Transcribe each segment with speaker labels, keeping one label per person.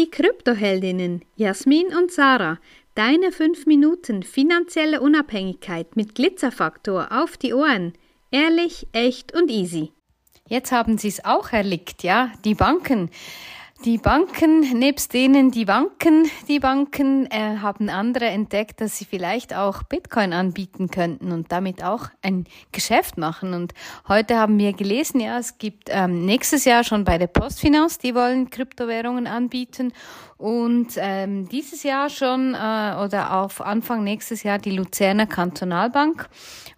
Speaker 1: Die Kryptoheldinnen Jasmin und Sarah. Deine 5 Minuten finanzielle Unabhängigkeit mit Glitzerfaktor auf die Ohren. Ehrlich, echt und easy.
Speaker 2: Jetzt haben sie es auch erlickt, ja, die Banken. Die Banken, nebst denen die Banken, die Banken äh, haben andere entdeckt, dass sie vielleicht auch Bitcoin anbieten könnten und damit auch ein Geschäft machen. Und heute haben wir gelesen, ja, es gibt ähm, nächstes Jahr schon bei der Postfinanz, die wollen Kryptowährungen anbieten und ähm, dieses Jahr schon äh, oder auf Anfang nächstes Jahr die Luzerner Kantonalbank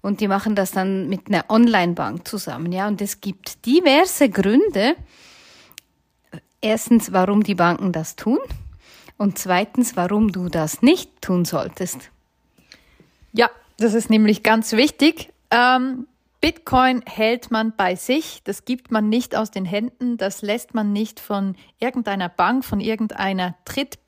Speaker 2: und die machen das dann mit einer Online-Bank zusammen, ja. Und es gibt diverse Gründe, erstens, warum die Banken das tun und zweitens, warum du das nicht tun solltest.
Speaker 3: Ja, das ist nämlich ganz wichtig. Ähm, Bitcoin hält man bei sich, das gibt man nicht aus den Händen, das lässt man nicht von irgendeiner Bank, von irgendeiner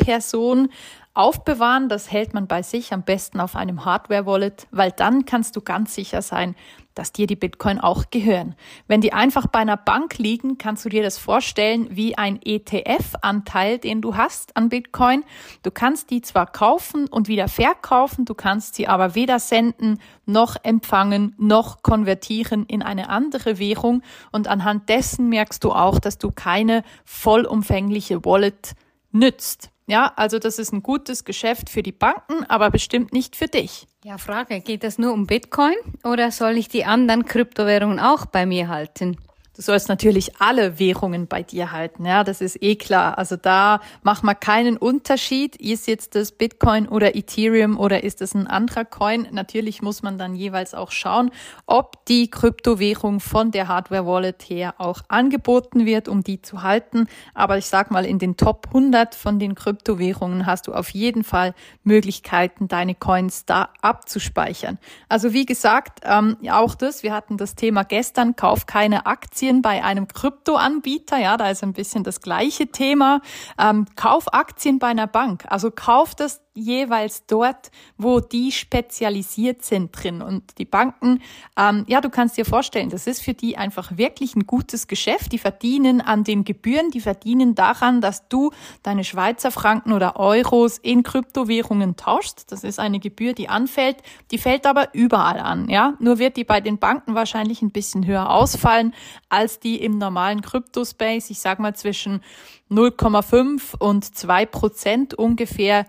Speaker 3: Drittperson aufbewahren, das hält man bei sich am besten auf einem Hardware-Wallet, weil dann kannst du ganz sicher sein, dass dir die Bitcoin auch gehören. Wenn die einfach bei einer Bank liegen, kannst du dir das vorstellen wie ein ETF-Anteil, den du hast an Bitcoin. Du kannst die zwar kaufen und wieder verkaufen, du kannst sie aber weder senden noch empfangen noch konvertieren in eine andere Währung und anhand dessen merkst du auch, dass du keine vollumfängliche Wallet nützt. Ja, also das ist ein gutes Geschäft für die Banken, aber bestimmt nicht für dich.
Speaker 2: Ja, Frage, geht das nur um Bitcoin oder soll ich die anderen Kryptowährungen auch bei mir halten?
Speaker 3: Du sollst natürlich alle Währungen bei dir halten, ja, das ist eh klar. Also da macht man keinen Unterschied. Ist jetzt das Bitcoin oder Ethereum oder ist es ein anderer Coin? Natürlich muss man dann jeweils auch schauen, ob die Kryptowährung von der Hardware Wallet her auch angeboten wird, um die zu halten. Aber ich sag mal, in den Top 100 von den Kryptowährungen hast du auf jeden Fall Möglichkeiten, deine Coins da abzuspeichern. Also wie gesagt, ähm, auch das, wir hatten das Thema gestern, kauf keine Aktien Aktien bei einem Kryptoanbieter, ja, da ist ein bisschen das gleiche Thema. Ähm, kauf Aktien bei einer Bank. Also kauf das jeweils dort, wo die spezialisiert sind drin. Und die Banken, ähm, ja, du kannst dir vorstellen, das ist für die einfach wirklich ein gutes Geschäft. Die verdienen an den Gebühren, die verdienen daran, dass du deine Schweizer Franken oder Euros in Kryptowährungen tauschst. Das ist eine Gebühr, die anfällt. Die fällt aber überall an, ja. Nur wird die bei den Banken wahrscheinlich ein bisschen höher ausfallen als die im normalen Kryptospace. Ich sag mal zwischen 0,5 und 2 Prozent ungefähr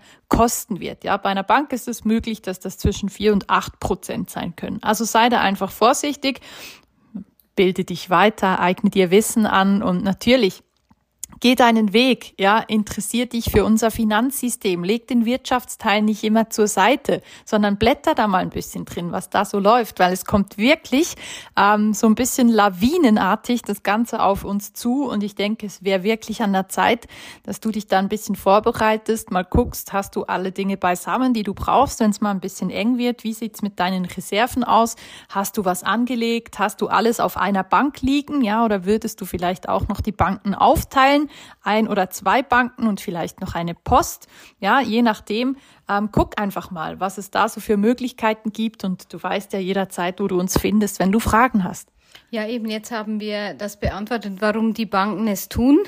Speaker 3: kosten wird. Ja, bei einer Bank ist es möglich, dass das zwischen 4 und 8 Prozent sein können. Also sei da einfach vorsichtig, bilde dich weiter, eigne dir Wissen an und natürlich Geh deinen Weg, ja, interessier dich für unser Finanzsystem, leg den Wirtschaftsteil nicht immer zur Seite, sondern blätter da mal ein bisschen drin, was da so läuft, weil es kommt wirklich ähm, so ein bisschen lawinenartig das Ganze auf uns zu. Und ich denke, es wäre wirklich an der Zeit, dass du dich da ein bisschen vorbereitest, mal guckst, hast du alle Dinge beisammen, die du brauchst, wenn es mal ein bisschen eng wird, wie sieht's mit deinen Reserven aus, hast du was angelegt, hast du alles auf einer Bank liegen, ja, oder würdest du vielleicht auch noch die Banken aufteilen? Ein oder zwei Banken und vielleicht noch eine Post. Ja, je nachdem. Ähm, guck einfach mal, was es da so für Möglichkeiten gibt und du weißt ja jederzeit, wo du uns findest, wenn du Fragen hast.
Speaker 2: Ja, eben jetzt haben wir das beantwortet, warum die Banken es tun.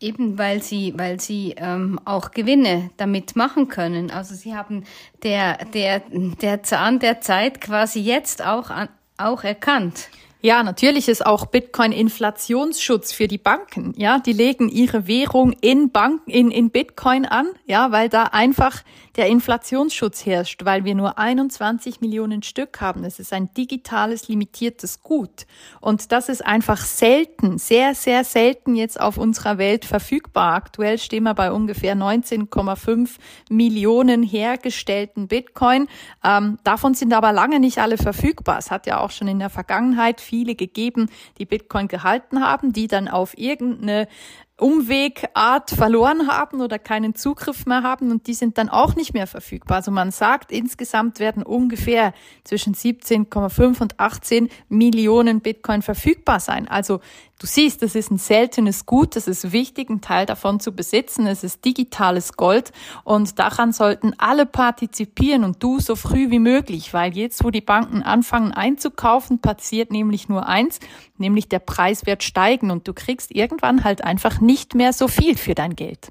Speaker 2: Eben weil sie, weil sie ähm, auch Gewinne damit machen können. Also sie haben der, der, der Zahn der Zeit quasi jetzt auch, an, auch erkannt.
Speaker 3: Ja, natürlich ist auch Bitcoin Inflationsschutz für die Banken. Ja, die legen ihre Währung in Banken, in, in Bitcoin an. Ja, weil da einfach der Inflationsschutz herrscht, weil wir nur 21 Millionen Stück haben. Es ist ein digitales, limitiertes Gut. Und das ist einfach selten, sehr, sehr selten jetzt auf unserer Welt verfügbar. Aktuell stehen wir bei ungefähr 19,5 Millionen hergestellten Bitcoin. Ähm, davon sind aber lange nicht alle verfügbar. Es hat ja auch schon in der Vergangenheit viele gegeben, die Bitcoin gehalten haben, die dann auf irgendeine Umwegart verloren haben oder keinen Zugriff mehr haben und die sind dann auch nicht mehr verfügbar. Also man sagt, insgesamt werden ungefähr zwischen 17,5 und 18 Millionen Bitcoin verfügbar sein. Also Du siehst, das ist ein seltenes Gut, das ist wichtig, einen Teil davon zu besitzen. Es ist digitales Gold und daran sollten alle partizipieren und du so früh wie möglich, weil jetzt, wo die Banken anfangen einzukaufen, passiert nämlich nur eins, nämlich der Preis wird steigen und du kriegst irgendwann halt einfach nicht mehr so viel für dein Geld.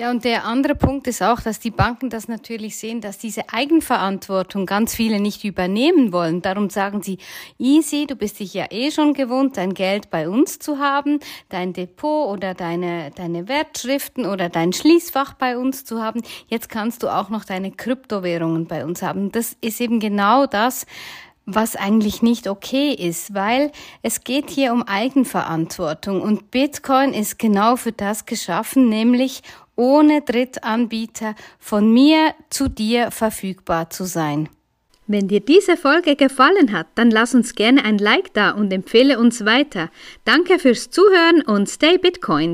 Speaker 2: Ja, und der andere Punkt ist auch, dass die Banken das natürlich sehen, dass diese Eigenverantwortung ganz viele nicht übernehmen wollen. Darum sagen sie, easy, du bist dich ja eh schon gewohnt, dein Geld bei uns zu haben, dein Depot oder deine, deine Wertschriften oder dein Schließfach bei uns zu haben. Jetzt kannst du auch noch deine Kryptowährungen bei uns haben. Das ist eben genau das, was eigentlich nicht okay ist, weil es geht hier um Eigenverantwortung und Bitcoin ist genau für das geschaffen, nämlich ohne Drittanbieter von mir zu dir verfügbar zu sein.
Speaker 1: Wenn dir diese Folge gefallen hat, dann lass uns gerne ein Like da und empfehle uns weiter. Danke fürs Zuhören und stay Bitcoin.